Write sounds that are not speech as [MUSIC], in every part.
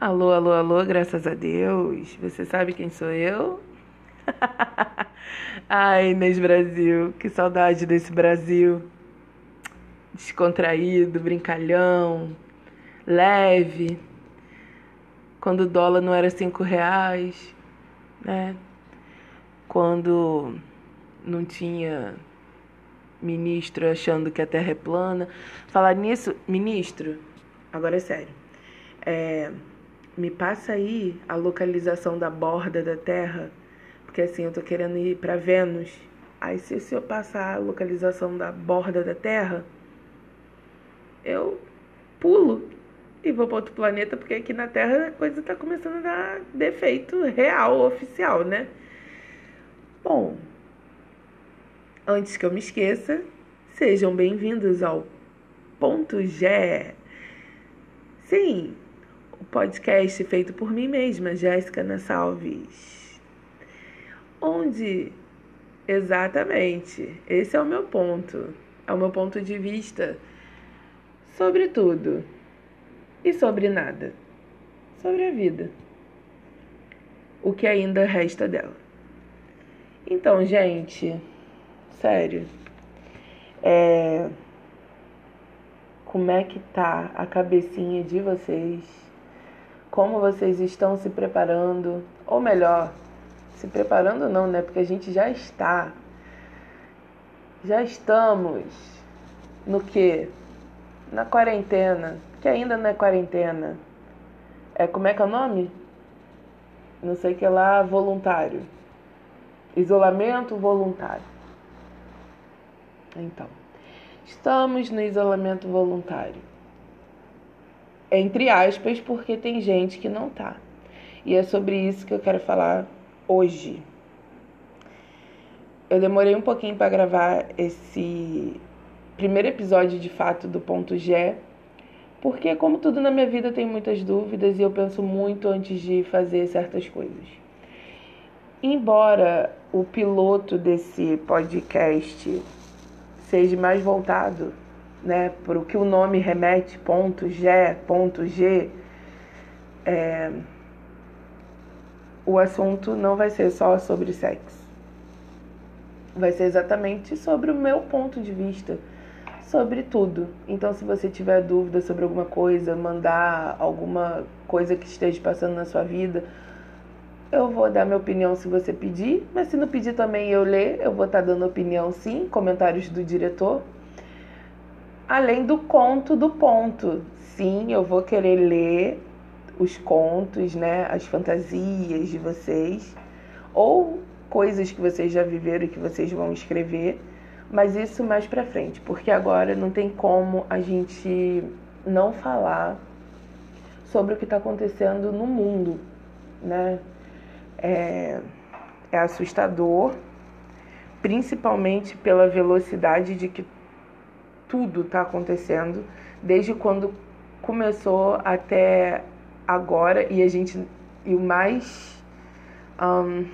Alô, alô, alô, graças a Deus. Você sabe quem sou eu? [LAUGHS] Ai, Inês Brasil, que saudade desse Brasil. Descontraído, brincalhão, leve. Quando o dólar não era cinco reais, né? Quando não tinha ministro achando que a terra é plana. Falar nisso, ministro, agora é sério. É, me passa aí a localização da borda da Terra, porque assim, eu tô querendo ir para Vênus. Aí se, se eu passar a localização da borda da Terra, eu pulo e vou para outro planeta, porque aqui na Terra a coisa tá começando a dar defeito real, oficial, né? Bom, antes que eu me esqueça, sejam bem-vindos ao Ponto G. Sim, o podcast feito por mim mesma, Jéssica Nassalves. Onde exatamente, esse é o meu ponto, é o meu ponto de vista sobre tudo e sobre nada, sobre a vida, o que ainda resta dela. Então, gente, sério, é, como é que tá a cabecinha de vocês? Como vocês estão se preparando, ou melhor, se preparando não, né? Porque a gente já está. Já estamos no que? Na quarentena, que ainda não é quarentena. É como é que é o nome? Não sei que lá, voluntário. Isolamento voluntário. Então, estamos no isolamento voluntário entre aspas, porque tem gente que não tá. E é sobre isso que eu quero falar hoje. Eu demorei um pouquinho para gravar esse primeiro episódio de fato do ponto G, porque como tudo na minha vida tem muitas dúvidas e eu penso muito antes de fazer certas coisas. Embora o piloto desse podcast seja mais voltado né, para o que o nome remete, ponto G, ponto G, é, o assunto não vai ser só sobre sexo. Vai ser exatamente sobre o meu ponto de vista, sobre tudo. Então, se você tiver dúvida sobre alguma coisa, mandar alguma coisa que esteja passando na sua vida, eu vou dar minha opinião se você pedir, mas se não pedir também eu ler, eu vou estar dando opinião sim, comentários do diretor, além do conto do ponto. Sim, eu vou querer ler os contos, né, as fantasias de vocês ou coisas que vocês já viveram e que vocês vão escrever, mas isso mais para frente, porque agora não tem como a gente não falar sobre o que está acontecendo no mundo, né? É, é assustador, principalmente pela velocidade de que tudo está acontecendo, desde quando começou até agora, e a gente. E o mais. Um,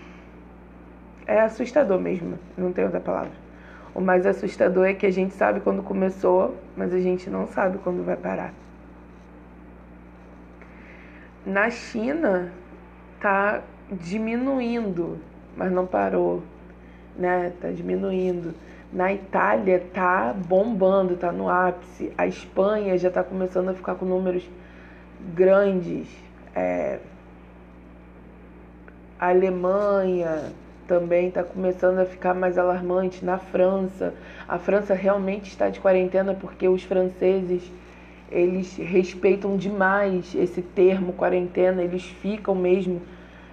é assustador mesmo, não tem outra palavra. O mais assustador é que a gente sabe quando começou, mas a gente não sabe quando vai parar. Na China tá diminuindo, mas não parou, né? Tá diminuindo. Na Itália tá bombando, tá no ápice. A Espanha já está começando a ficar com números grandes. É... A Alemanha também está começando a ficar mais alarmante. Na França, a França realmente está de quarentena porque os franceses eles respeitam demais esse termo quarentena, eles ficam mesmo.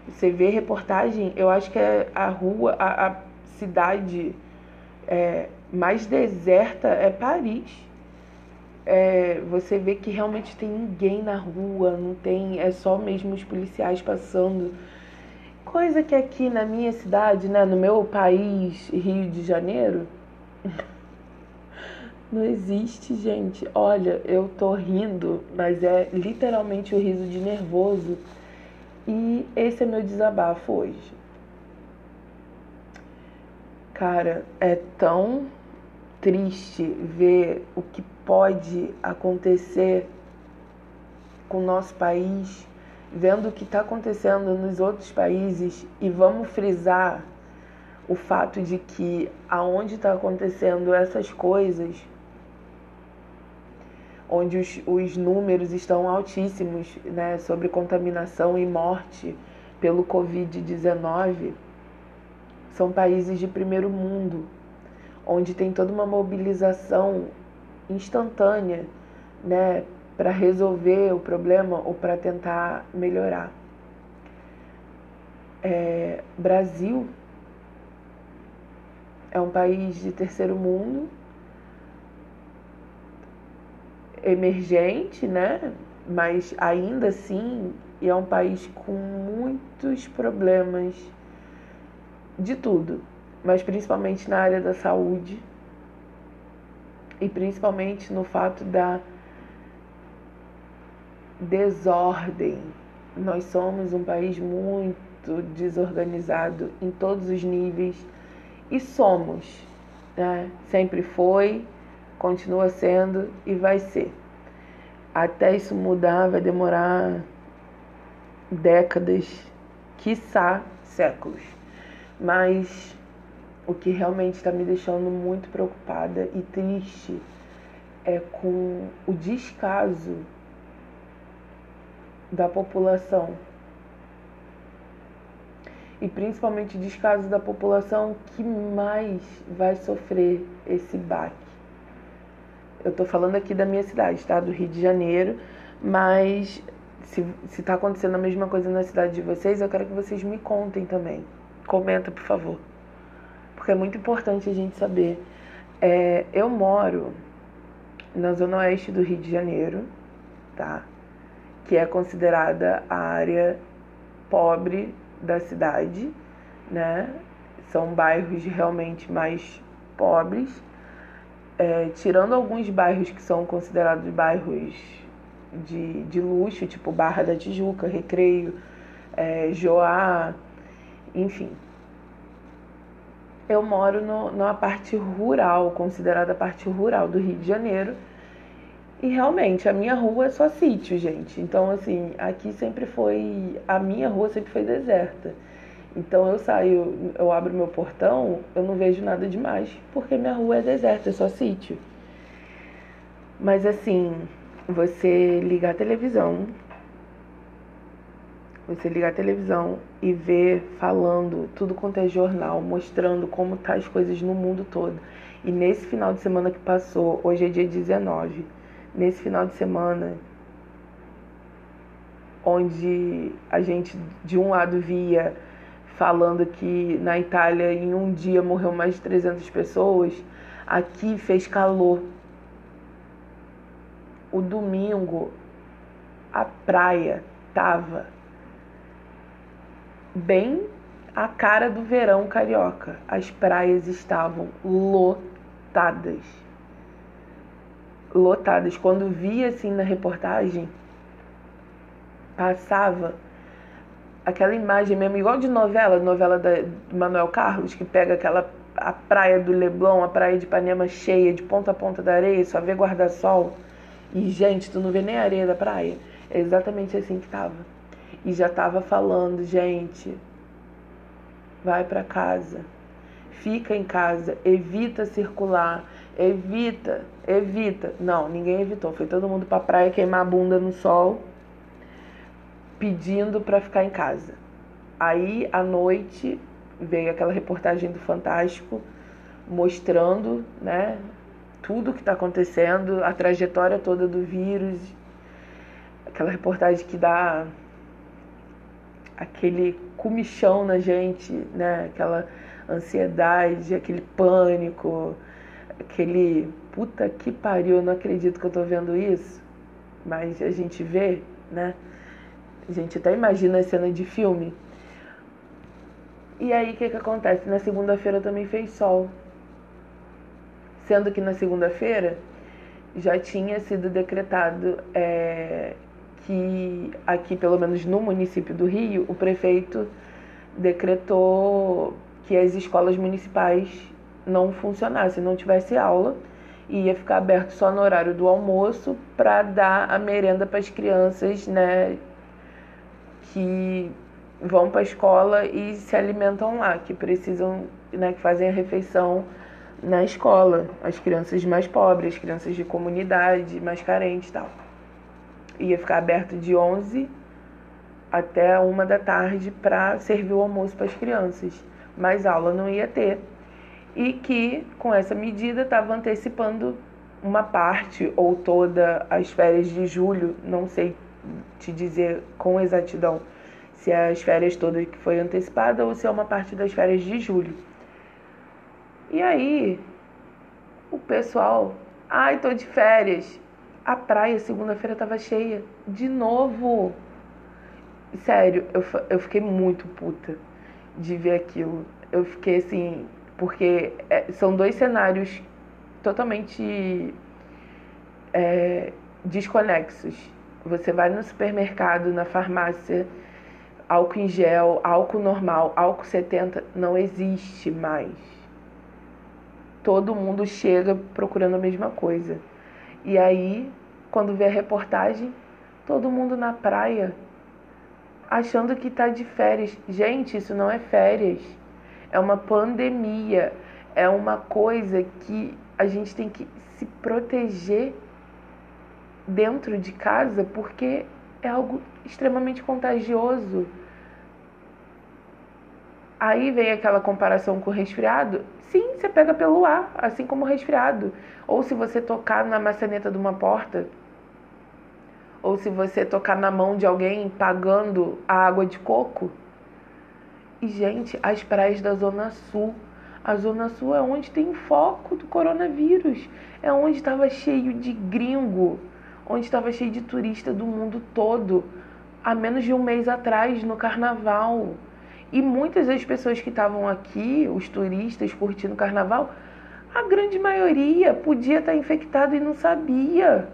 Você vê reportagem, eu acho que é a rua, a, a cidade é, mais deserta é Paris. É, você vê que realmente tem ninguém na rua, não tem, é só mesmo os policiais passando. Coisa que aqui na minha cidade, né, no meu país, Rio de Janeiro, [LAUGHS] não existe, gente. Olha, eu tô rindo, mas é literalmente o riso de nervoso. E esse é meu desabafo hoje. Cara, é tão triste ver o que pode acontecer com o nosso país vendo o que está acontecendo nos outros países e vamos frisar o fato de que aonde está acontecendo essas coisas, onde os, os números estão altíssimos né, sobre contaminação e morte pelo Covid-19, são países de primeiro mundo, onde tem toda uma mobilização instantânea né, para resolver o problema ou para tentar melhorar. É, Brasil é um país de terceiro mundo, emergente, né? Mas ainda assim é um país com muitos problemas de tudo, mas principalmente na área da saúde e principalmente no fato da desordem. Nós somos um país muito desorganizado em todos os níveis e somos, né? Sempre foi, continua sendo e vai ser. Até isso mudar vai demorar décadas, quiçá séculos. Mas o que realmente está me deixando muito preocupada e triste é com o descaso da população e principalmente descaso da população que mais vai sofrer esse baque. Eu estou falando aqui da minha cidade, tá? Do Rio de Janeiro, mas se está acontecendo a mesma coisa na cidade de vocês, eu quero que vocês me contem também. Comenta, por favor. Porque é muito importante a gente saber. É, eu moro na zona oeste do Rio de Janeiro, tá? Que é considerada a área pobre da cidade, né? São bairros realmente mais pobres, é, tirando alguns bairros que são considerados bairros de, de luxo, tipo Barra da Tijuca, Recreio, é, Joá, enfim. Eu moro no, numa parte rural, considerada parte rural do Rio de Janeiro, e realmente, a minha rua é só sítio, gente. Então, assim, aqui sempre foi. A minha rua sempre foi deserta. Então eu saio, eu abro meu portão, eu não vejo nada demais, porque minha rua é deserta, é só sítio. Mas assim, você ligar a televisão, você ligar a televisão e ver falando tudo quanto é jornal, mostrando como tá as coisas no mundo todo. E nesse final de semana que passou, hoje é dia 19 nesse final de semana, onde a gente de um lado via falando que na Itália em um dia morreu mais de 300 pessoas, aqui fez calor. O domingo a praia tava bem a cara do verão carioca. As praias estavam lotadas lotadas. Quando via assim na reportagem, passava aquela imagem mesmo, igual de novela, novela da Manuel Carlos, que pega aquela a praia do Leblon, a praia de Ipanema cheia, de ponta a ponta da areia, só vê guarda-sol. E, gente, tu não vê nem a areia da praia. É exatamente assim que tava. E já tava falando, gente, vai para casa. Fica em casa, evita circular, evita, evita. Não, ninguém evitou. Foi todo mundo pra praia queimar a bunda no sol, pedindo para ficar em casa. Aí, à noite, veio aquela reportagem do Fantástico mostrando, né, tudo que está acontecendo, a trajetória toda do vírus, aquela reportagem que dá aquele comichão na gente, né, aquela ansiedade, aquele pânico, aquele puta que pariu, eu não acredito que eu tô vendo isso, mas a gente vê, né? A gente até imagina a cena de filme. E aí o que, que acontece? Na segunda-feira também fez sol. Sendo que na segunda-feira já tinha sido decretado é, que aqui, pelo menos no município do Rio, o prefeito decretou que as escolas municipais não funcionasse, não tivesse aula, ia ficar aberto só no horário do almoço para dar a merenda para as crianças, né, que vão para a escola e se alimentam lá, que precisam, né, que fazem a refeição na escola, as crianças mais pobres, as crianças de comunidade, mais carentes e tal. Ia ficar aberto de 11 até uma da tarde para servir o almoço para as crianças, mas aula não ia ter. E que com essa medida estava antecipando uma parte ou toda as férias de julho, não sei te dizer com exatidão se é as férias todas que foi antecipada ou se é uma parte das férias de julho. E aí, o pessoal, ai, tô de férias. A praia segunda-feira tava cheia de novo. Sério, eu, eu fiquei muito puta de ver aquilo. Eu fiquei assim, porque é, são dois cenários totalmente é, desconexos. Você vai no supermercado, na farmácia, álcool em gel, álcool normal, álcool 70 não existe mais. Todo mundo chega procurando a mesma coisa. E aí, quando vê a reportagem, todo mundo na praia achando que está de férias. Gente, isso não é férias. É uma pandemia. É uma coisa que a gente tem que se proteger dentro de casa porque é algo extremamente contagioso. Aí vem aquela comparação com o resfriado. Você pega pelo ar, assim como resfriado. Ou se você tocar na maçaneta de uma porta, ou se você tocar na mão de alguém pagando a água de coco. E, gente, as praias da Zona Sul. A Zona Sul é onde tem foco do coronavírus. É onde estava cheio de gringo. Onde estava cheio de turista do mundo todo. Há menos de um mês atrás, no carnaval. E muitas das pessoas que estavam aqui, os turistas curtindo o carnaval, a grande maioria podia estar infectado e não sabia.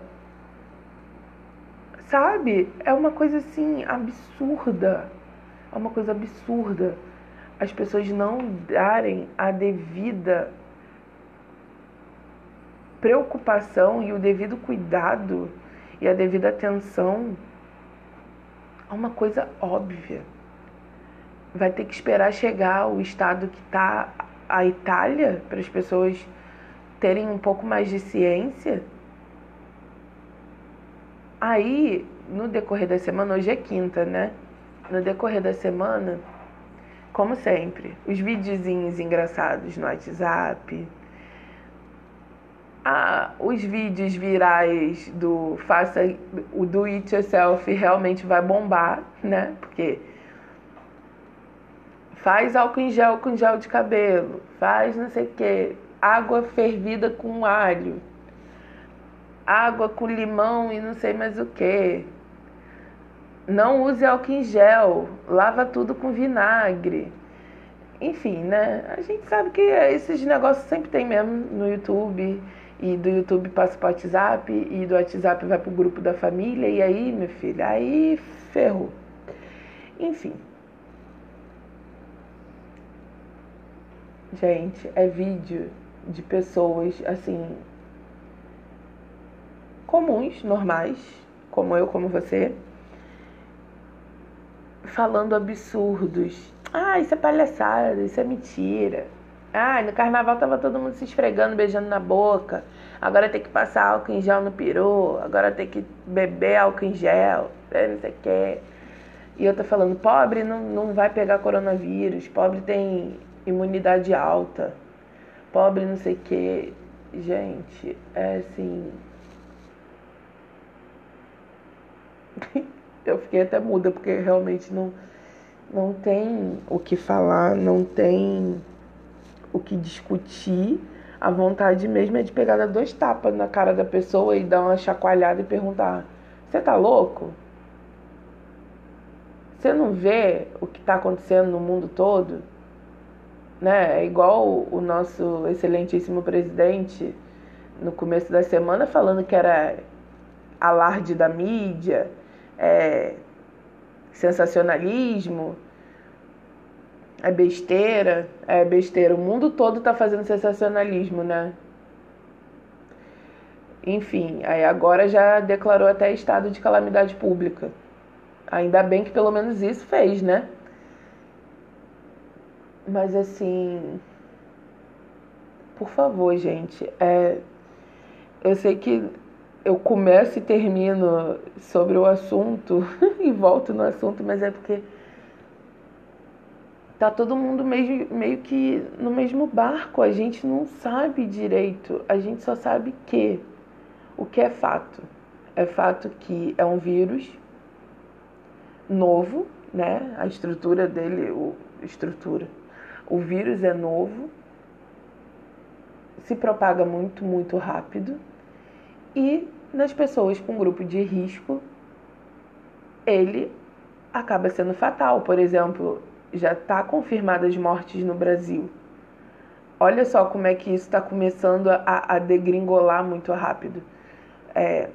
Sabe? É uma coisa assim absurda. É uma coisa absurda. As pessoas não darem a devida preocupação e o devido cuidado e a devida atenção a uma coisa óbvia. Vai ter que esperar chegar o estado que está a Itália para as pessoas terem um pouco mais de ciência Aí, no decorrer da semana, hoje é quinta, né? No decorrer da semana, como sempre, os videozinhos engraçados no WhatsApp, ah, os vídeos virais do faça o do it yourself realmente vai bombar, né? Porque faz álcool em gel com gel de cabelo, faz não sei o que, água fervida com alho água com limão e não sei mais o que. Não use álcool em gel, lava tudo com vinagre. Enfim, né? A gente sabe que esses negócios sempre tem mesmo no YouTube. E do YouTube passa para o WhatsApp, e do WhatsApp vai para o grupo da família, e aí, meu filho, aí ferrou. Enfim. Gente, é vídeo de pessoas assim comuns, normais, como eu, como você, falando absurdos. Ah, isso é palhaçada, isso é mentira. Ah, no carnaval tava todo mundo se esfregando, beijando na boca. Agora tem que passar álcool em gel no peru. Agora tem que beber álcool em gel. É, não sei o que. E eu tô falando, pobre não, não vai pegar coronavírus. Pobre tem imunidade alta. Pobre não sei o que. Gente, é assim. [LAUGHS] eu fiquei até muda, porque realmente não, não tem o que falar, não tem o que discutir. A vontade mesmo é de pegar dois tapas na cara da pessoa e dar uma chacoalhada e perguntar: Você tá louco? Você não vê o que está acontecendo no mundo todo? Né? É igual o nosso excelentíssimo presidente no começo da semana falando que era alarde da mídia, é sensacionalismo, é besteira, é besteira. O mundo todo está fazendo sensacionalismo, né? Enfim, aí agora já declarou até estado de calamidade pública. Ainda bem que pelo menos isso fez, né? Mas assim, por favor, gente, é, eu sei que eu começo e termino sobre o assunto [LAUGHS] e volto no assunto, mas é porque tá todo mundo meio, meio que no mesmo barco. A gente não sabe direito, a gente só sabe que o que é fato. É fato que é um vírus novo, né? A estrutura dele, o, estrutura. O vírus é novo, se propaga muito, muito rápido e nas pessoas com grupo de risco ele acaba sendo fatal. Por exemplo, já está confirmadas mortes no Brasil. Olha só como é que isso está começando a, a, degringolar muito rápido. É,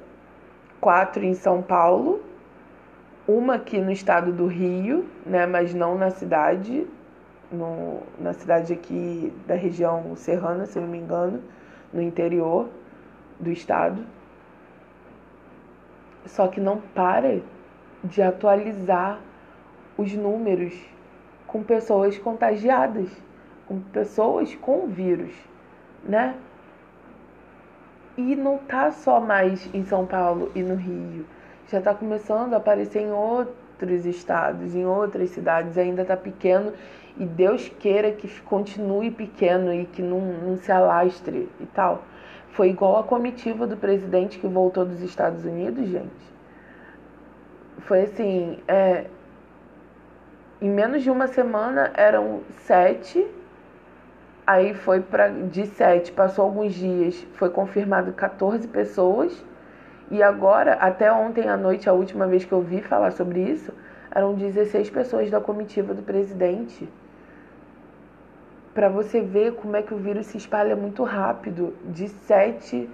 quatro em São Paulo, uma aqui no estado do Rio, né, mas não na cidade, no, na cidade aqui da região serrana, se não me engano, no interior do estado. Só que não para de atualizar os números com pessoas contagiadas, com pessoas com vírus, né? E não tá só mais em São Paulo e no Rio. Já está começando a aparecer em outros estados, em outras cidades. Ainda está pequeno e Deus queira que continue pequeno e que não, não se alastre e tal. Foi igual a comitiva do presidente que voltou dos Estados Unidos, gente. Foi assim, é, em menos de uma semana eram sete Aí foi para de 7, passou alguns dias, foi confirmado 14 pessoas. E agora, até ontem à noite, a última vez que eu vi falar sobre isso, eram 16 pessoas da comitiva do presidente. Para você ver como é que o vírus se espalha muito rápido. De 7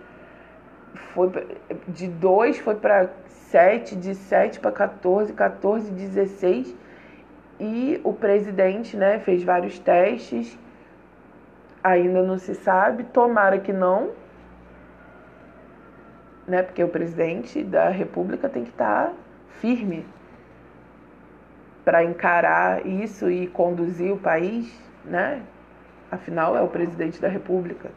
foi de 2 foi para 7, de 7 para 14, 14, 16. E o presidente, né, fez vários testes ainda não se sabe, tomara que não, né? Porque o presidente da República tem que estar tá firme para encarar isso e conduzir o país, né? Afinal, é o presidente da República.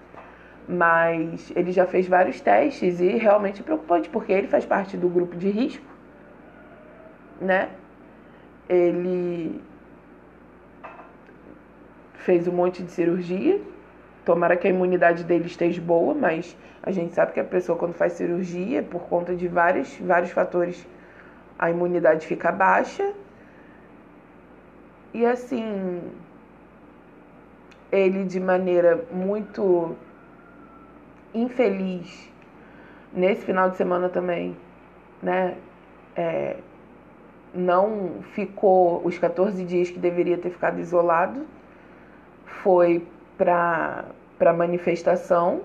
Mas ele já fez vários testes e realmente é preocupante, porque ele faz parte do grupo de risco, né? Ele fez um monte de cirurgia Tomara que a imunidade dele esteja boa, mas a gente sabe que a pessoa quando faz cirurgia, por conta de vários, vários fatores, a imunidade fica baixa. E assim, ele de maneira muito infeliz nesse final de semana também, né? É, não ficou os 14 dias que deveria ter ficado isolado, foi para a manifestação.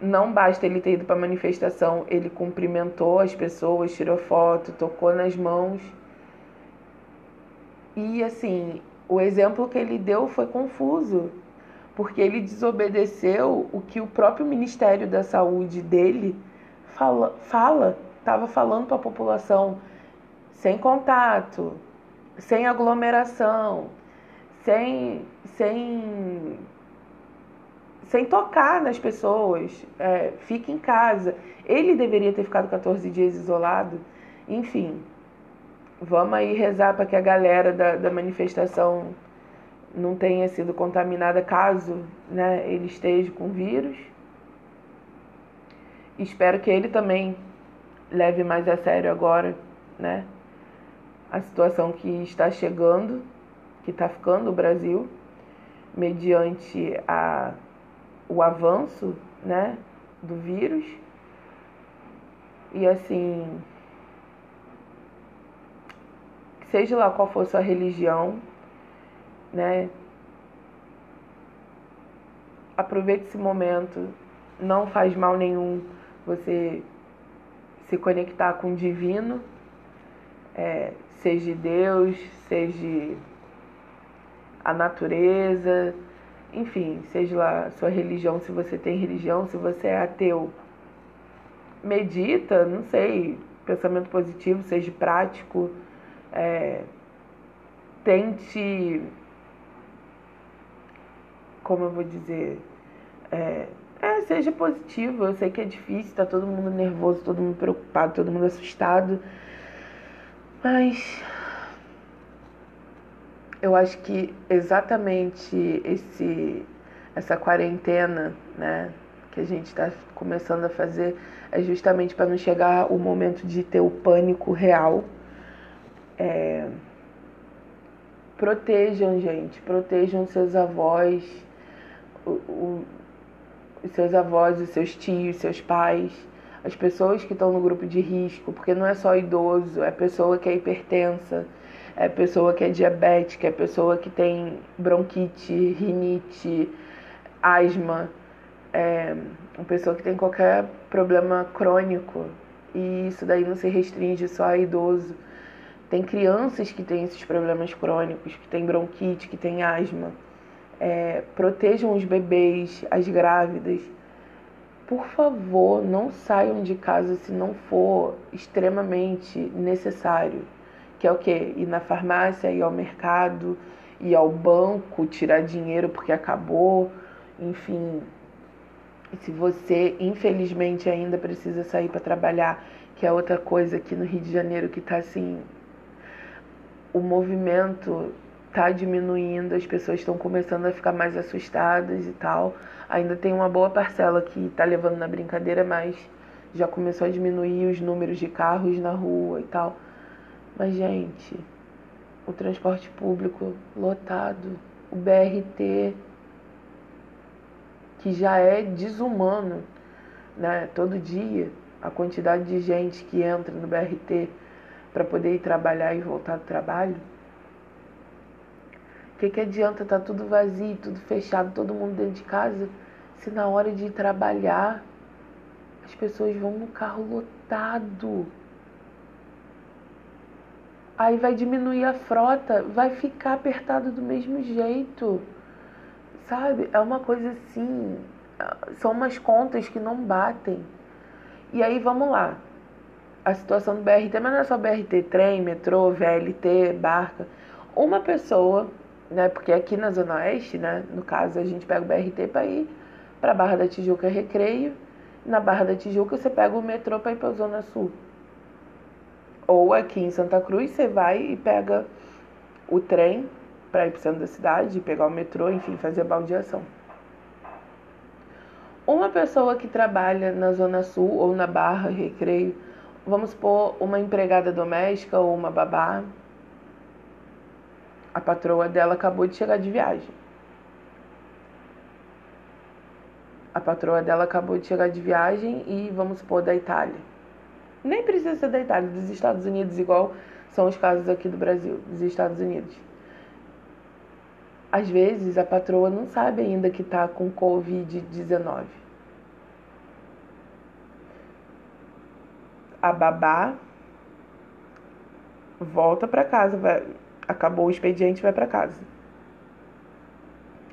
Não basta ele ter ido para a manifestação, ele cumprimentou as pessoas, tirou foto, tocou nas mãos. E assim, o exemplo que ele deu foi confuso, porque ele desobedeceu o que o próprio Ministério da Saúde dele fala, fala estava falando para a população sem contato, sem aglomeração, sem, sem, sem tocar nas pessoas, é, fique em casa. Ele deveria ter ficado 14 dias isolado. Enfim, vamos aí rezar para que a galera da, da manifestação não tenha sido contaminada caso né, ele esteja com vírus. Espero que ele também leve mais a sério agora, né? A situação que está chegando que está ficando o Brasil, mediante a, o avanço né, do vírus. E assim, seja lá qual for sua religião, né, aproveite esse momento, não faz mal nenhum você se conectar com o divino, é, seja Deus, seja a natureza, enfim, seja lá sua religião, se você tem religião, se você é ateu, medita, não sei, pensamento positivo, seja prático, é, tente, como eu vou dizer, é, é, seja positivo. Eu sei que é difícil, tá todo mundo nervoso, todo mundo preocupado, todo mundo assustado, mas eu acho que exatamente esse essa quarentena, né, que a gente está começando a fazer é justamente para não chegar o momento de ter o pânico real. É... Protejam, gente, protejam seus avós, o, o, os seus avós, os seus tios, seus pais, as pessoas que estão no grupo de risco, porque não é só idoso, é pessoa que é hipertensa, é pessoa que é diabética, é pessoa que tem bronquite, rinite, asma é, uma pessoa que tem qualquer problema crônico e isso daí não se restringe só a idoso. Tem crianças que têm esses problemas crônicos, que têm bronquite, que têm asma. É, protejam os bebês, as grávidas. Por favor, não saiam de casa se não for extremamente necessário. Que é o quê? Ir na farmácia, ir ao mercado, ir ao banco, tirar dinheiro porque acabou. Enfim, se você, infelizmente, ainda precisa sair para trabalhar, que é outra coisa aqui no Rio de Janeiro que está assim. O movimento está diminuindo, as pessoas estão começando a ficar mais assustadas e tal. Ainda tem uma boa parcela que está levando na brincadeira, mas já começou a diminuir os números de carros na rua e tal. Mas, gente, o transporte público lotado, o BRT que já é desumano, né? Todo dia a quantidade de gente que entra no BRT para poder ir trabalhar e voltar do trabalho. O que, que adianta tá tudo vazio, tudo fechado, todo mundo dentro de casa, se na hora de ir trabalhar as pessoas vão no carro lotado? Aí vai diminuir a frota, vai ficar apertado do mesmo jeito. Sabe? É uma coisa assim. São umas contas que não batem. E aí vamos lá. A situação do BRT, mas não é só BRT, trem, metrô, VLT, barca. Uma pessoa, né? Porque aqui na Zona Oeste, né? No caso, a gente pega o BRT para ir para Barra da Tijuca Recreio. Na Barra da Tijuca você pega o metrô para ir para a Zona Sul. Ou aqui em Santa Cruz você vai e pega o trem para ir para o centro da cidade, pegar o metrô, enfim, fazer baldeação. Uma pessoa que trabalha na Zona Sul ou na Barra, Recreio, vamos supor uma empregada doméstica ou uma babá, a patroa dela acabou de chegar de viagem. A patroa dela acabou de chegar de viagem e vamos supor da Itália. Nem precisa ser da Itália, dos Estados Unidos, igual são os casos aqui do Brasil, dos Estados Unidos. Às vezes a patroa não sabe ainda que está com Covid-19. A babá volta para casa, vai, acabou o expediente, vai para casa.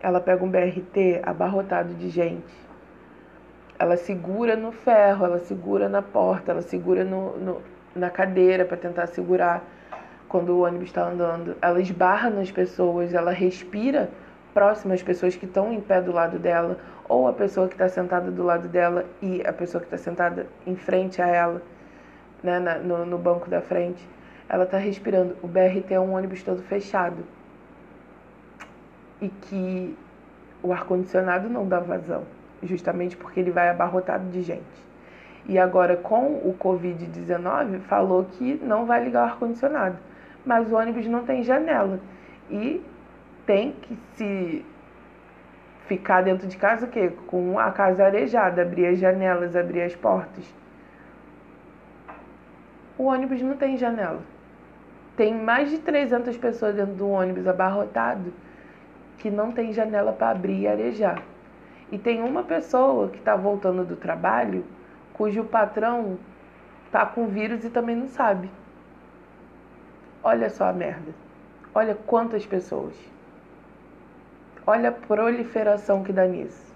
Ela pega um BRT abarrotado de gente. Ela segura no ferro, ela segura na porta, ela segura no, no na cadeira para tentar segurar quando o ônibus está andando, ela esbarra nas pessoas, ela respira próximo às pessoas que estão em pé do lado dela, ou a pessoa que está sentada do lado dela e a pessoa que está sentada em frente a ela, né, na, no, no banco da frente. Ela está respirando. O BRT é um ônibus todo fechado. E que o ar-condicionado não dá vazão, justamente porque ele vai abarrotado de gente. E agora, com o Covid-19, falou que não vai ligar o ar-condicionado mas o ônibus não tem janela. E tem que se ficar dentro de casa o quê? Com a casa arejada, abrir as janelas, abrir as portas. O ônibus não tem janela. Tem mais de 300 pessoas dentro do ônibus abarrotado que não tem janela para abrir e arejar. E tem uma pessoa que está voltando do trabalho cujo patrão está com vírus e também não sabe. Olha só a merda. Olha quantas pessoas. Olha a proliferação que dá nisso.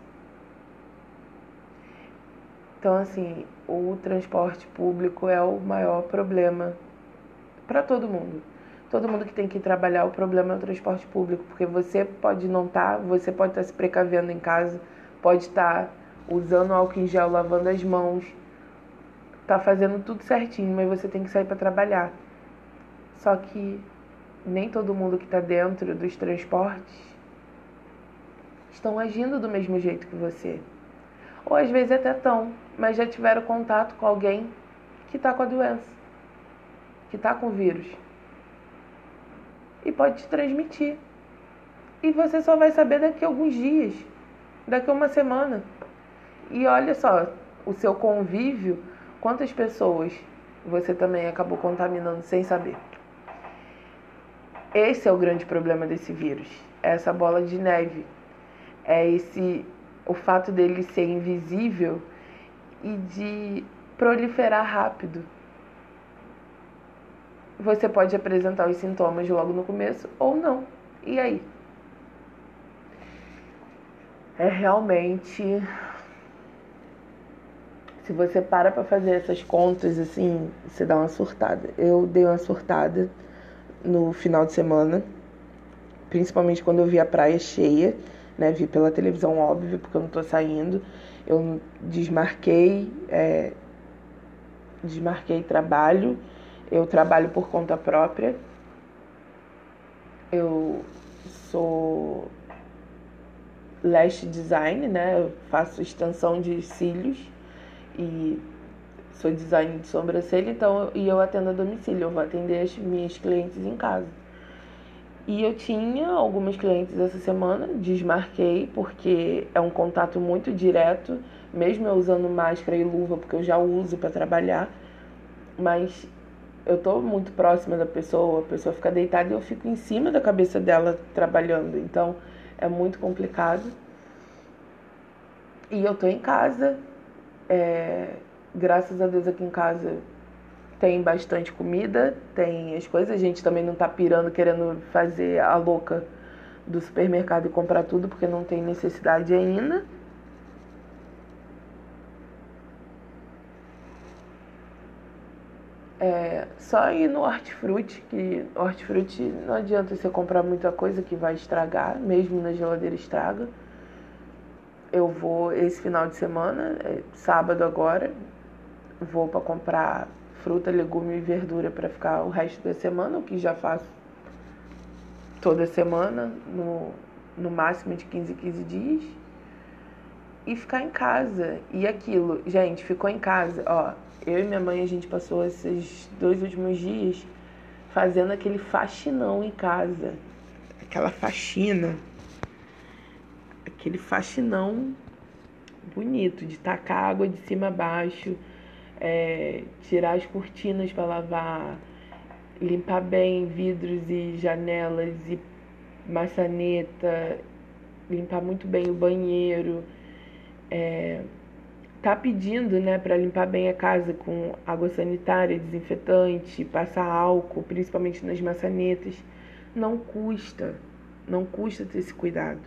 Então, assim, o transporte público é o maior problema para todo mundo. Todo mundo que tem que trabalhar, o problema é o transporte público, porque você pode não estar, tá, você pode estar tá se precavendo em casa, pode estar tá usando álcool em gel, lavando as mãos, tá fazendo tudo certinho, mas você tem que sair para trabalhar. Só que nem todo mundo que está dentro dos transportes estão agindo do mesmo jeito que você. Ou às vezes até estão, mas já tiveram contato com alguém que está com a doença, que está com o vírus. E pode te transmitir. E você só vai saber daqui a alguns dias, daqui a uma semana. E olha só, o seu convívio, quantas pessoas você também acabou contaminando sem saber. Esse é o grande problema desse vírus, é essa bola de neve. É esse o fato dele ser invisível e de proliferar rápido. Você pode apresentar os sintomas logo no começo ou não. E aí? É realmente se você para para fazer essas contas assim, você dá uma surtada. Eu dei uma surtada no final de semana, principalmente quando eu vi a praia cheia, né? Vi pela televisão, óbvio, porque eu não tô saindo. Eu desmarquei, é, desmarquei trabalho. Eu trabalho por conta própria. Eu sou lash design, né? Eu faço extensão de cílios e sou designer de sobrancelha, então e eu atendo a domicílio, eu vou atender as minhas clientes em casa. E eu tinha algumas clientes essa semana, desmarquei porque é um contato muito direto, mesmo eu usando máscara e luva, porque eu já uso para trabalhar, mas eu tô muito próxima da pessoa, a pessoa fica deitada e eu fico em cima da cabeça dela trabalhando, então é muito complicado. E eu tô em casa, é, graças a Deus aqui em casa tem bastante comida, tem as coisas. A gente também não tá pirando querendo fazer a louca do supermercado e comprar tudo porque não tem necessidade ainda. É, só ir no hortifruti, que hortifruti não adianta você comprar muita coisa que vai estragar, mesmo na geladeira estraga. Eu vou esse final de semana, é, sábado agora, vou para comprar fruta, legume e verdura para ficar o resto da semana, o que já faço toda semana, no, no máximo de 15 15 dias. E ficar em casa. E aquilo, gente, ficou em casa, ó. Eu e minha mãe, a gente passou esses dois últimos dias fazendo aquele faxinão em casa. Aquela faxina. Aquele faxinão bonito, de tacar água de cima a baixo é, tirar as cortinas para lavar, limpar bem vidros e janelas e maçaneta, limpar muito bem o banheiro. É, tá pedindo, né, para limpar bem a casa com água sanitária, desinfetante, passar álcool, principalmente nas maçanetas. Não custa, não custa ter esse cuidado.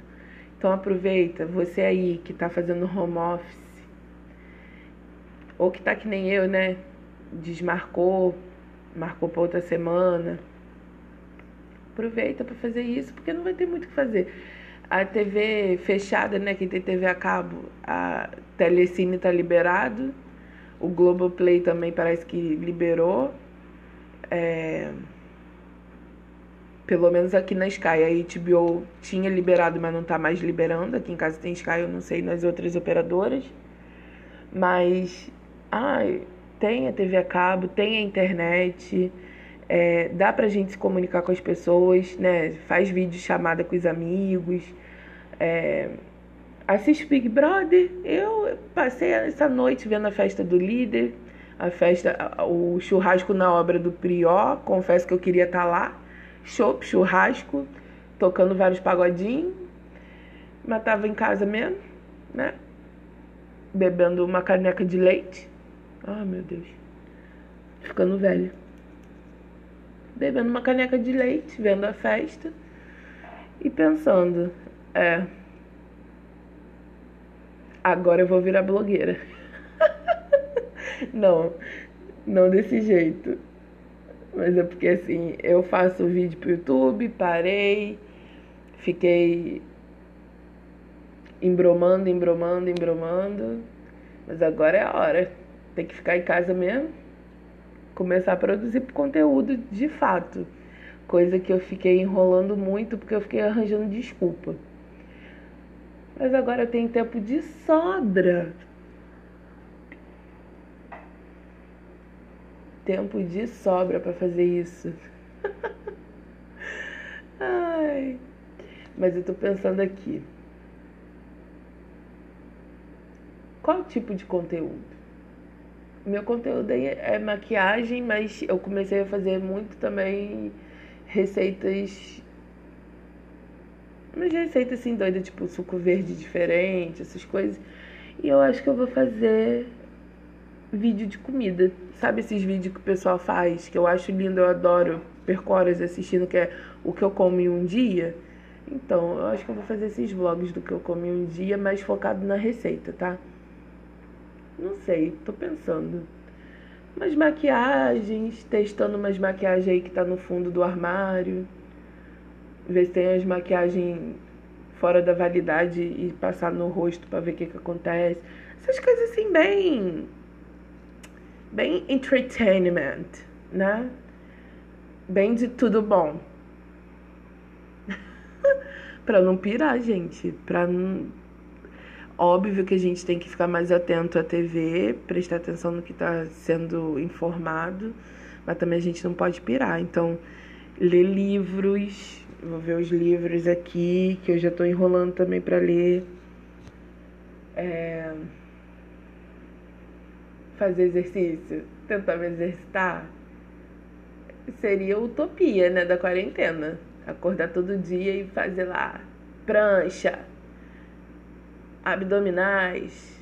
Então aproveita, você aí que está fazendo home office, ou que tá que nem eu, né? Desmarcou, marcou para outra semana. Aproveita para fazer isso, porque não vai ter muito o que fazer. A TV fechada, né? Quem tem TV a cabo, a Telecine tá liberado. O Globoplay também parece que liberou. É... Pelo menos aqui na Sky. A HBO tinha liberado, mas não tá mais liberando. Aqui em casa tem Sky, eu não sei nas outras operadoras. Mas ah, tem a TV a cabo, tem a internet, é, dá pra gente se comunicar com as pessoas, né? Faz vídeo chamada com os amigos, é, assiste Big Brother. Eu passei essa noite vendo a festa do líder, a festa, o churrasco na obra do Prió. Confesso que eu queria estar tá lá. Show, churrasco, tocando vários pagodinhos, mas tava em casa mesmo, né? Bebendo uma caneca de leite. Ah, meu Deus. Ficando velho. Bebendo uma caneca de leite, vendo a festa e pensando, é. Agora eu vou virar blogueira. [LAUGHS] não, não desse jeito. Mas é porque assim, eu faço vídeo pro YouTube, parei, fiquei embromando, embromando, embromando. Mas agora é a hora. Tem que ficar em casa mesmo. Começar a produzir conteúdo de fato. Coisa que eu fiquei enrolando muito porque eu fiquei arranjando desculpa. Mas agora eu tenho tempo de sobra. Tempo de sobra para fazer isso. [LAUGHS] Ai. Mas eu tô pensando aqui. Qual tipo de conteúdo? Meu conteúdo é maquiagem, mas eu comecei a fazer muito também receitas. Umas receitas assim doidas, tipo suco verde diferente, essas coisas. E eu acho que eu vou fazer vídeo de comida. Sabe esses vídeos que o pessoal faz? Que eu acho lindo, eu adoro. Perco horas assistindo, que é o que eu como em um dia. Então, eu acho que eu vou fazer esses vlogs do que eu comi um dia, mais focado na receita, tá? Não sei, tô pensando umas maquiagens, testando umas maquiagens aí que tá no fundo do armário. Ver se tem umas maquiagens fora da validade e passar no rosto para ver o que, que acontece. Essas coisas assim bem bem entertainment, né? Bem de tudo bom. [LAUGHS] pra não pirar, gente, pra não Óbvio que a gente tem que ficar mais atento à TV, prestar atenção no que está sendo informado, mas também a gente não pode pirar. Então, ler livros, vou ver os livros aqui, que eu já estou enrolando também para ler. É... Fazer exercício, tentar me exercitar. Seria utopia, né, da quarentena. Acordar todo dia e fazer lá prancha, abdominais,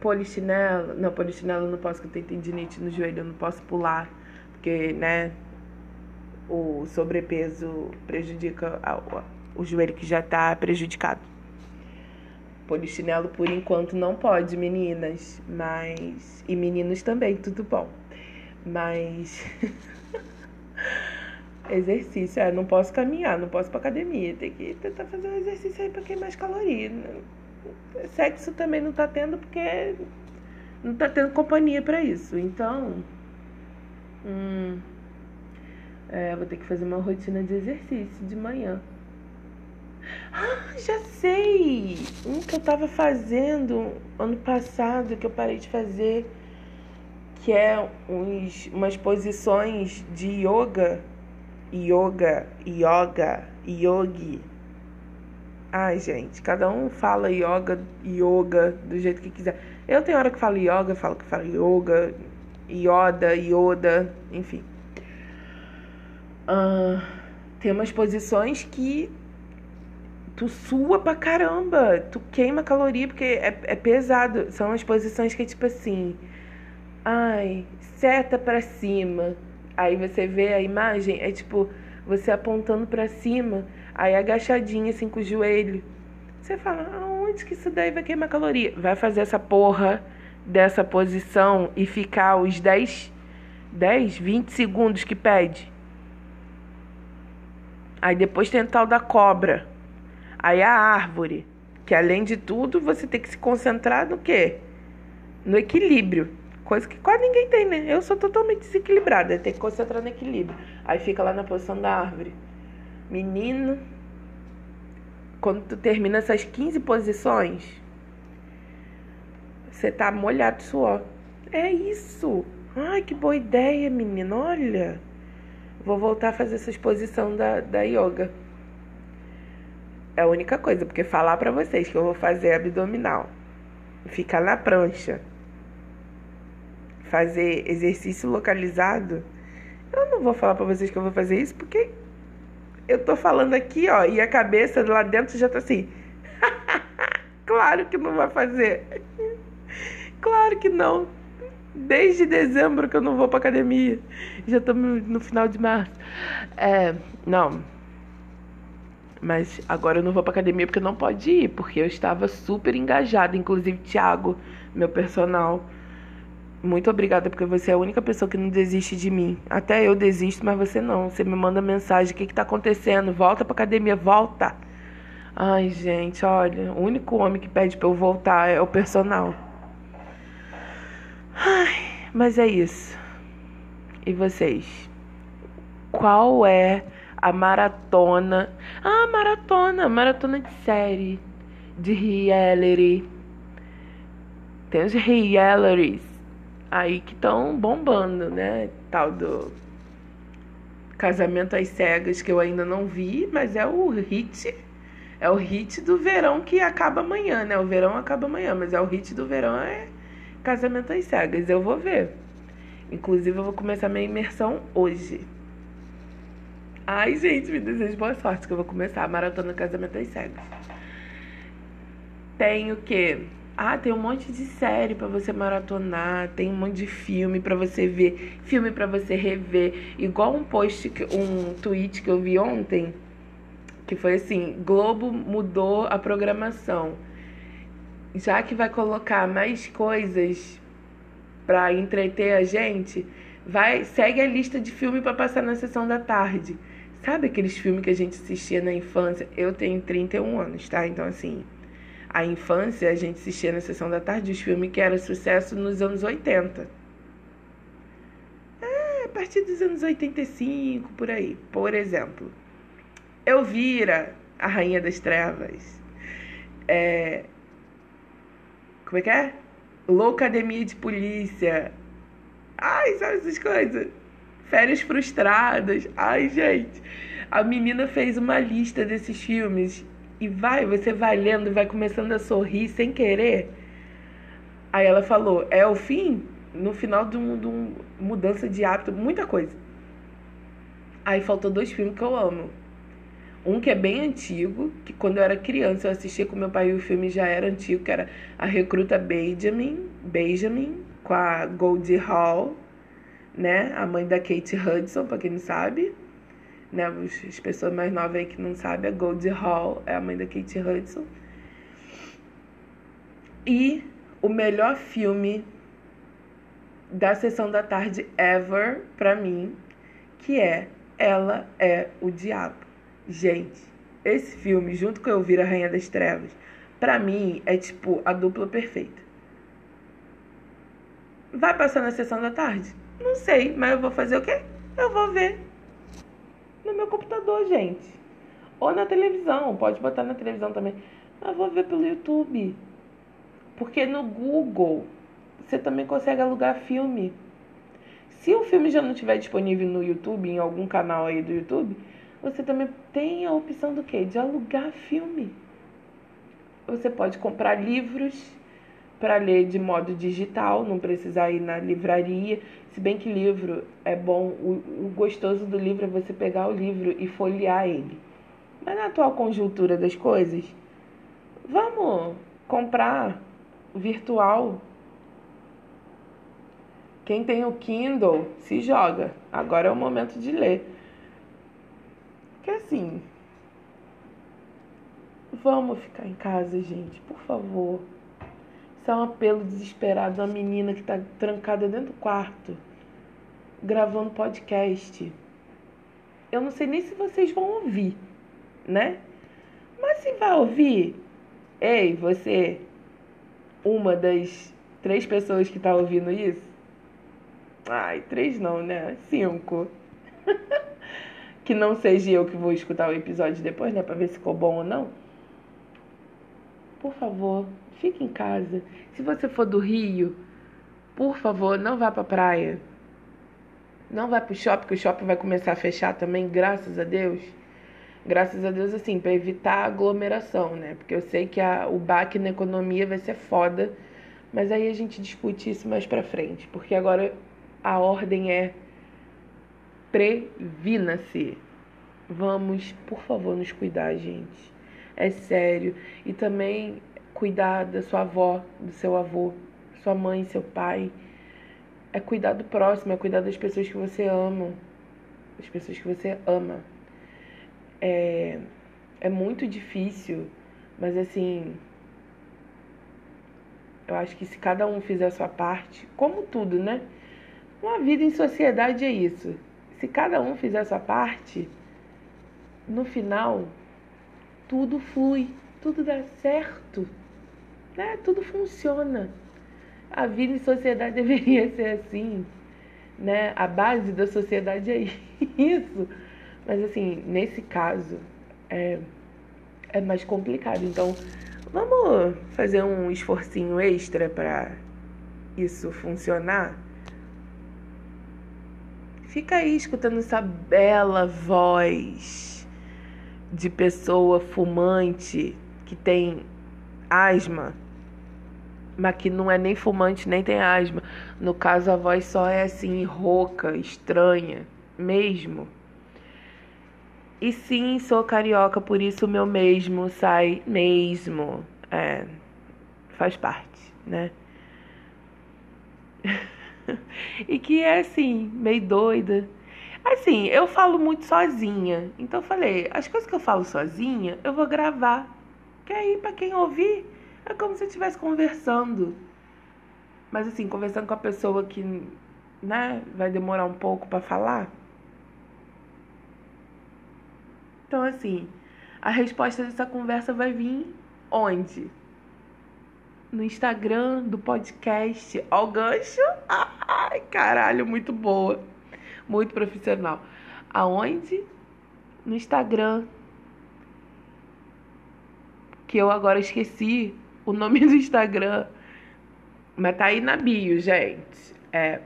polichinelo. Não, polichinelo eu não posso, porque eu tenho tendinite no joelho, eu não posso pular, porque, né, o sobrepeso prejudica o joelho que já está prejudicado. Polichinelo por enquanto não pode, meninas, mas e meninos também, tudo bom. Mas [LAUGHS] Exercício, é, não posso caminhar, não posso ir pra academia, tem que tentar fazer um exercício aí pra queimar mais calorias. Sexo também não tá tendo porque não tá tendo companhia para isso. Então, hum, é, vou ter que fazer uma rotina de exercício de manhã. Ah, já sei! Um que eu tava fazendo ano passado, que eu parei de fazer, que é uns, umas posições de yoga yoga, yoga, yogi. Ai, gente, cada um fala yoga, yoga do jeito que quiser. Eu tenho hora que falo yoga, falo que falo yoga, yoda, yoda, enfim. Uh, tem umas posições que tu sua pra caramba, tu queima caloria porque é, é pesado. São as posições que é tipo assim, ai, seta pra cima Aí você vê a imagem, é tipo você apontando para cima, aí agachadinha assim com o joelho. Você fala, aonde que isso daí vai queimar caloria? Vai fazer essa porra dessa posição e ficar os 10, 10, 20 segundos que pede. Aí depois tem o tal da cobra. Aí a árvore. Que além de tudo, você tem que se concentrar no quê? No equilíbrio. Coisa que quase ninguém tem, né? Eu sou totalmente desequilibrada, tem que concentrar no equilíbrio. Aí fica lá na posição da árvore. Menino, quando tu termina essas 15 posições, você tá molhado de suor. É isso. Ai, que boa ideia, menino. Olha. Vou voltar a fazer essa exposição da, da yoga. É a única coisa, porque falar para vocês que eu vou fazer abdominal, ficar na prancha fazer exercício localizado, eu não vou falar para vocês que eu vou fazer isso porque eu tô falando aqui, ó, e a cabeça lá dentro já tá assim. [LAUGHS] claro que não vai fazer. claro que não. Desde dezembro que eu não vou pra academia. Já estamos no final de março. É, não. Mas agora eu não vou pra academia porque não pode ir, porque eu estava super engajada. Inclusive, Thiago, meu personal, Muito obrigada, porque você é a única pessoa que não desiste de mim. Até eu desisto, mas você não. Você me manda mensagem: o que, que tá acontecendo? Volta pra academia, volta. Ai, gente, olha. O único homem que pede pra eu voltar é o personal. Ai, mas é isso. E vocês? Qual é a maratona? Ah, maratona, maratona de série, de reality. Tem os realities aí que estão bombando, né? Tal do Casamento às Cegas, que eu ainda não vi, mas é o hit. É o hit do verão que acaba amanhã, né? O verão acaba amanhã, mas é o hit do verão é Casamento às Cegas. Eu vou ver. Inclusive, eu vou começar minha imersão hoje. Ai, gente, me desejo boa sorte que eu vou começar a maratona Casamento às Cegas. Tenho que. Ah, tem um monte de série para você maratonar, tem um monte de filme para você ver, filme para você rever. Igual um post, um tweet que eu vi ontem, que foi assim: Globo mudou a programação. Já que vai colocar mais coisas para entreter a gente, vai segue a lista de filme para passar na sessão da tarde. Sabe aqueles filmes que a gente assistia na infância? Eu tenho 31 anos, tá? Então assim, a infância a gente assistia na sessão da tarde os filmes que eram sucesso nos anos 80. É, a partir dos anos 85, por aí. Por exemplo, Elvira, a Rainha das Trevas. É, como é que é? Loucademia de Polícia. Ai, sabe essas coisas? Férias Frustradas. Ai, gente. A menina fez uma lista desses filmes e vai, você vai lendo, vai começando a sorrir sem querer. Aí ela falou: é o fim? No final de, um, mudança de hábito, muita coisa. Aí faltou dois filmes que eu amo. Um que é bem antigo, que quando eu era criança eu assistia com meu pai e o filme já era antigo, que era A Recruta Benjamin, Benjamin com a Goldie Hawn, né? A mãe da Kate Hudson, para quem não sabe. Né? As pessoas mais novas aí que não sabem, a Goldie Hawn é a mãe da Kate Hudson. E o melhor filme da sessão da tarde ever para mim, que é Ela é o Diabo. Gente, esse filme, junto com Eu Vir a Rainha das Trevas, para mim é tipo a dupla perfeita. Vai passar na sessão da tarde? Não sei, mas eu vou fazer o quê? Eu vou ver no meu computador, gente. Ou na televisão, pode botar na televisão também. Mas vou ver pelo YouTube. Porque no Google você também consegue alugar filme. Se o filme já não estiver disponível no YouTube, em algum canal aí do YouTube, você também tem a opção do quê? De alugar filme. Você pode comprar livros para ler de modo digital, não precisar ir na livraria. Se bem que livro é bom, o, o gostoso do livro é você pegar o livro e folhear ele. Mas na atual conjuntura das coisas, vamos comprar virtual. Quem tem o Kindle se joga. Agora é o momento de ler. Que assim, vamos ficar em casa, gente, por favor. Isso é um apelo desesperado uma menina que está trancada dentro do quarto, gravando podcast. Eu não sei nem se vocês vão ouvir, né? Mas se vai ouvir, ei, você, uma das três pessoas que está ouvindo isso? Ai, três não, né? Cinco. [LAUGHS] que não seja eu que vou escutar o episódio depois, né? Pra ver se ficou bom ou não. Por favor, fique em casa. Se você for do Rio, por favor, não vá pra praia. Não vá pro shopping, porque o shopping vai começar a fechar também, graças a Deus. Graças a Deus, assim, para evitar aglomeração, né? Porque eu sei que a, o baque na economia vai ser foda. Mas aí a gente discute isso mais pra frente. Porque agora a ordem é previna-se. Vamos, por favor, nos cuidar, gente. É sério. E também cuidar da sua avó, do seu avô, sua mãe, seu pai. É cuidar do próximo, é cuidar das pessoas que você ama. Das pessoas que você ama. É, é muito difícil, mas assim. Eu acho que se cada um fizer a sua parte, como tudo, né? Uma vida em sociedade é isso. Se cada um fizer a sua parte, no final, tudo flui, tudo dá certo, né? Tudo funciona. A vida em sociedade [LAUGHS] deveria ser assim, né? A base da sociedade é [LAUGHS] isso. Mas assim, nesse caso, é, é mais complicado. Então, vamos fazer um esforcinho extra para isso funcionar? Fica aí escutando essa bela voz de pessoa fumante que tem asma, mas que não é nem fumante nem tem asma. No caso, a voz só é assim, rouca, estranha, mesmo. E sim, sou carioca, por isso o meu mesmo sai mesmo. É, faz parte, né? [LAUGHS] e que é assim, meio doida. Assim, eu falo muito sozinha. Então eu falei, as coisas que eu falo sozinha, eu vou gravar. Que aí, pra quem ouvir, é como se eu estivesse conversando. Mas assim, conversando com a pessoa que, né, vai demorar um pouco para falar. Então, assim, a resposta dessa conversa vai vir onde? no Instagram do podcast. Ó, o gancho. Ai, caralho, muito boa. Muito profissional. Aonde? No Instagram. Que eu agora esqueci o nome do Instagram. Mas tá aí na bio, gente. É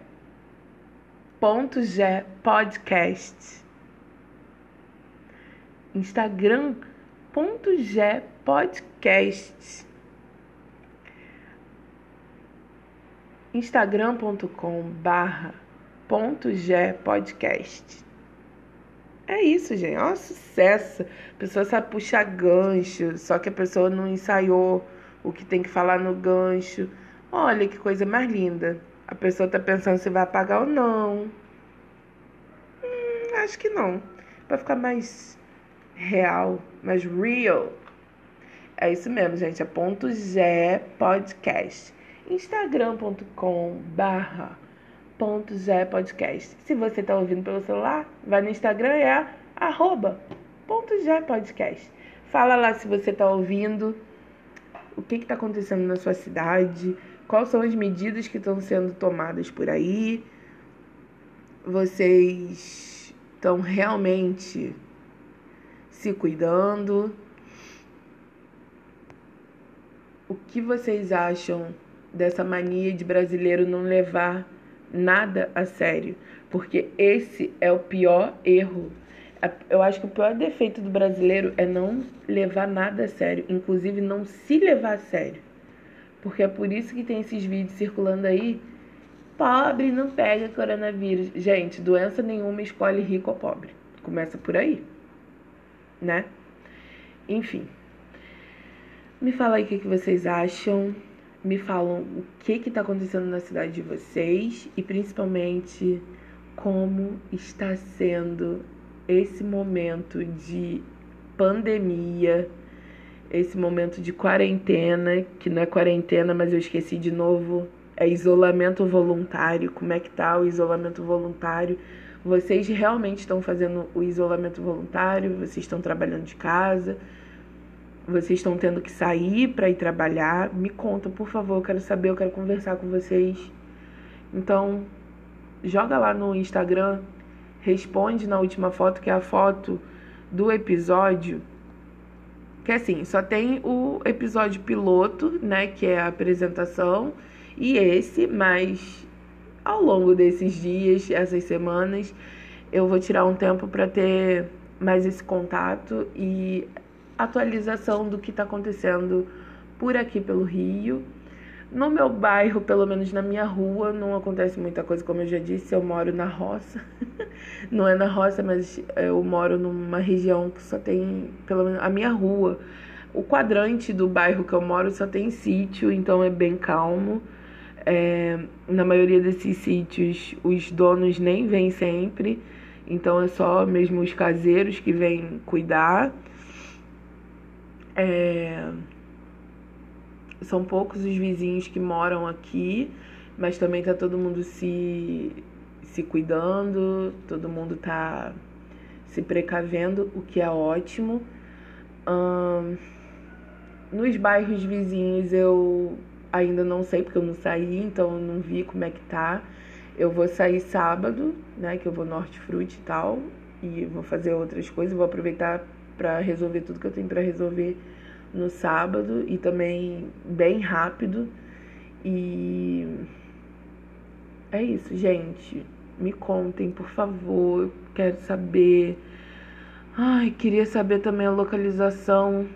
ponto G podcast. Instagram ponto G podcast. instagram.com barra podcast. É isso, gente. Ó, sucesso. A pessoa sabe puxar gancho, só que a pessoa não ensaiou o que tem que falar no gancho. Olha que coisa mais linda. A pessoa tá pensando se vai apagar ou não. Hum, acho que não. Vai ficar mais real, mais real. É isso mesmo, gente. É ponto G podcast instagram.com barra podcast. Se você está ouvindo pelo celular, vai no Instagram, é arroba ponto podcast. Fala lá se você está ouvindo, o que está acontecendo na sua cidade, quais são as medidas que estão sendo tomadas por aí. Vocês estão realmente se cuidando? O que vocês acham dessa mania de brasileiro não levar nada a sério, porque esse é o pior erro. Eu acho que o pior defeito do brasileiro é não levar nada a sério, inclusive não se levar a sério. Porque é por isso que tem esses vídeos circulando aí. Pobre não pega coronavírus. Gente, doença nenhuma escolhe rico ou pobre. Começa por aí, né? Enfim. Me fala aí o que vocês acham me falam o que está acontecendo na cidade de vocês e principalmente como está sendo esse momento de pandemia, esse momento de quarentena, que não é quarentena, mas eu esqueci de novo, é isolamento voluntário. Como é que tá o isolamento voluntário? Vocês realmente estão fazendo o isolamento voluntário? Vocês estão trabalhando de casa? Vocês estão tendo que sair para ir trabalhar, me conta, por favor, eu quero saber, eu quero conversar com vocês. Então, joga lá no Instagram, responde na última foto, que é a foto do episódio. Que assim, só tem o episódio piloto, né, que é a apresentação, e esse, mas ao longo desses dias, essas semanas, eu vou tirar um tempo para ter mais esse contato e atualização do que está acontecendo por aqui pelo Rio. No meu bairro, pelo menos na minha rua, não acontece muita coisa, como eu já disse, eu moro na roça. [LAUGHS] não é na roça, mas eu moro numa região que só tem, pelo menos, a minha rua. O quadrante do bairro que eu moro só tem sítio, então é bem calmo. É, na maioria desses sítios, os donos nem vêm sempre, então é só mesmo os caseiros que vêm cuidar. É... são poucos os vizinhos que moram aqui, mas também tá todo mundo se, se cuidando, todo mundo tá se precavendo, o que é ótimo. Hum, nos bairros vizinhos eu ainda não sei porque eu não saí, então eu não vi como é que tá. Eu vou sair sábado, né, que eu vou no Hortifruti e tal, e vou fazer outras coisas, vou aproveitar para resolver tudo que eu tenho para resolver no sábado e também bem rápido. E é isso, gente. Me contem, por favor. Eu quero saber. Ai, queria saber também a localização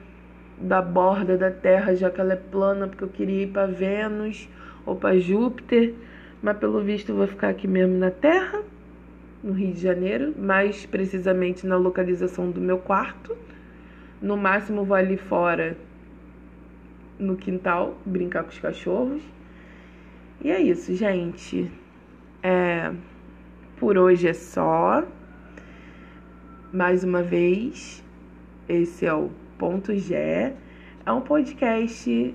da borda da Terra, já que ela é plana, porque eu queria ir para Vênus ou para Júpiter, mas pelo visto eu vou ficar aqui mesmo na Terra, no Rio de Janeiro, mais precisamente na localização do meu quarto. No máximo vou ali fora no quintal brincar com os cachorros. E é isso, gente. É, por hoje é só. Mais uma vez, esse é o Ponto G. É um podcast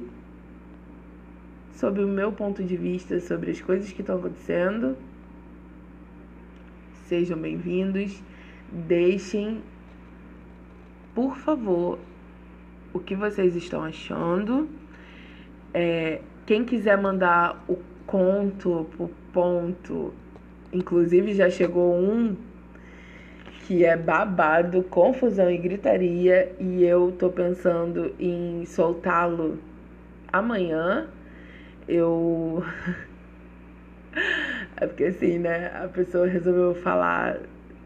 sobre o meu ponto de vista sobre as coisas que estão acontecendo. Sejam bem-vindos. Deixem, por favor, o que vocês estão achando. É, quem quiser mandar o conto pro ponto, inclusive já chegou um que é babado, confusão e gritaria, e eu tô pensando em soltá-lo amanhã. Eu. [LAUGHS] é porque assim, né? A pessoa resolveu falar.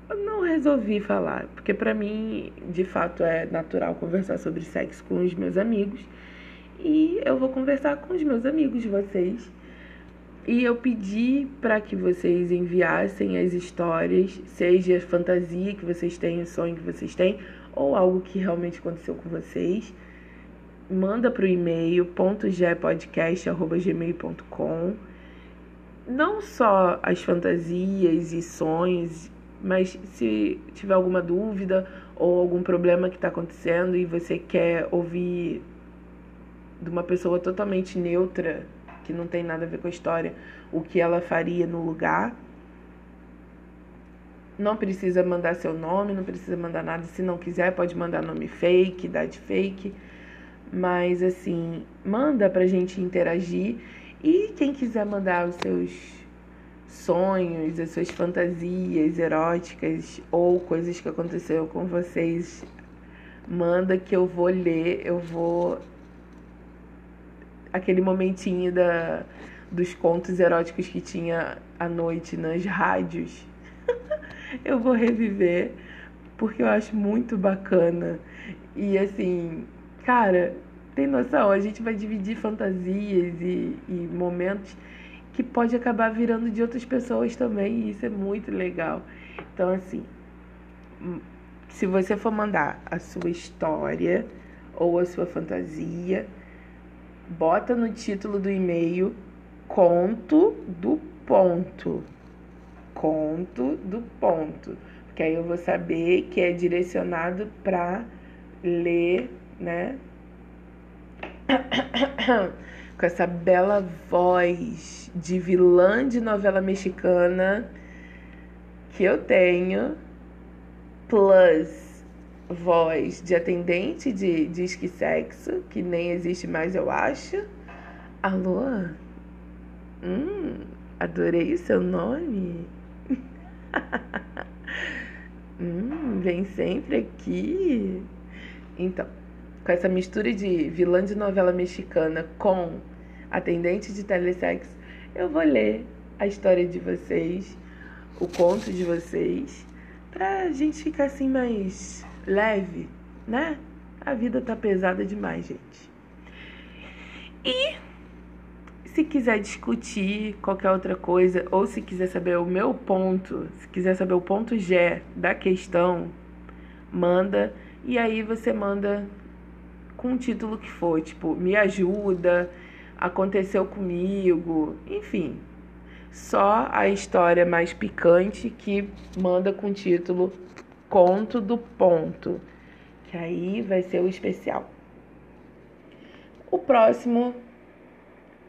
Eu não resolvi falar, porque para mim, de fato, é natural conversar sobre sexo com os meus amigos. E eu vou conversar com os meus amigos, vocês e eu pedi para que vocês enviassem as histórias, seja fantasia que vocês têm, sonho que vocês têm, ou algo que realmente aconteceu com vocês. Manda para o e-mail .gpodcast@gmail.com. Não só as fantasias e sonhos, mas se tiver alguma dúvida ou algum problema que está acontecendo e você quer ouvir de uma pessoa totalmente neutra que não tem nada a ver com a história, o que ela faria no lugar. Não precisa mandar seu nome, não precisa mandar nada. Se não quiser, pode mandar nome fake, idade fake. Mas assim, manda pra gente interagir. E quem quiser mandar os seus sonhos, as suas fantasias eróticas ou coisas que aconteceram com vocês, manda que eu vou ler, eu vou aquele momentinho da, dos contos eróticos que tinha à noite nas rádios. [LAUGHS] eu vou reviver porque eu acho muito bacana. E assim, cara, tem noção? A gente vai dividir fantasias e, e momentos que pode acabar virando de outras pessoas também, e isso é muito legal. Então, assim, hum, se você for mandar a sua história ou a sua fantasia, bota no título do e-mail conto do ponto. Conto do ponto. Porque aí eu vou saber que é direcionado para ler, né? [COUGHS] Com essa bela voz de vilã de novela mexicana que eu tenho, plus voz de atendente de disque sexo, que nem existe mais, eu acho. Alô? Hum, adorei seu nome. [LAUGHS] hum, vem sempre aqui. Então, com essa mistura de vilã de novela mexicana com atendente de telesex, eu vou ler a história de vocês, o conto de vocês, pra gente ficar assim mais leve, né? A vida tá pesada demais, gente. E se quiser discutir qualquer outra coisa, ou se quiser saber o meu ponto, se quiser saber o ponto G da questão, manda. E aí você manda com o título que for, tipo, me ajuda, aconteceu comigo, enfim. Só a história mais picante que manda com o título conto do ponto, que aí vai ser o especial. O próximo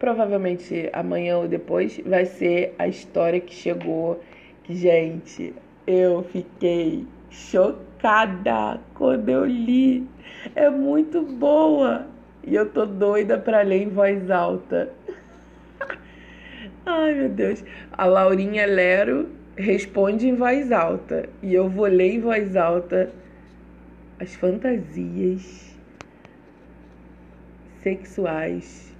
provavelmente amanhã ou depois, vai ser a história que chegou. Que, gente, eu fiquei chocada quando eu li. É muito boa. E eu tô doida pra ler em voz alta. [LAUGHS] Ai, meu Deus. A Laurinha Lero responde em voz alta. E eu vou ler em voz alta as fantasias sexuais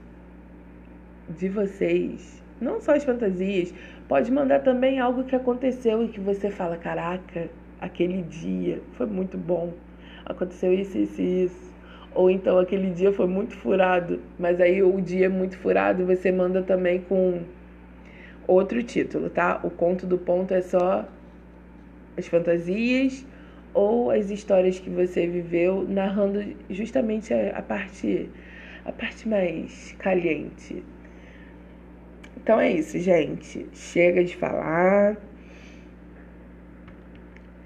de vocês. Não só as fantasias. Pode mandar também algo que aconteceu e que você fala: caraca, aquele dia foi muito bom. Aconteceu isso, isso e isso. Ou então aquele dia foi muito furado. Mas aí o dia é muito furado, você manda também com outro título, tá? O conto do ponto é só as fantasias ou as histórias que você viveu, narrando justamente a, a parte a parte mais caliente. Então é isso, gente. Chega de falar.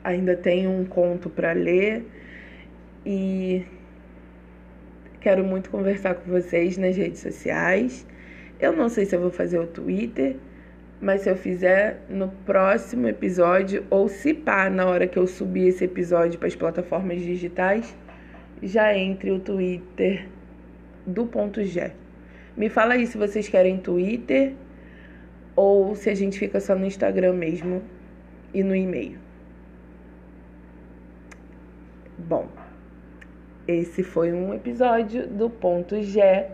Ainda tenho um conto para ler e quero muito conversar com vocês nas redes sociais. Eu não sei se eu vou fazer o Twitter, mas se eu fizer no próximo episódio, ou se pá, na hora que eu subir esse episódio para as plataformas digitais, já entre o Twitter do ponto G. Me fala aí se vocês querem Twitter ou se a gente fica só no Instagram mesmo e no e-mail. Bom, esse foi um episódio do ponto G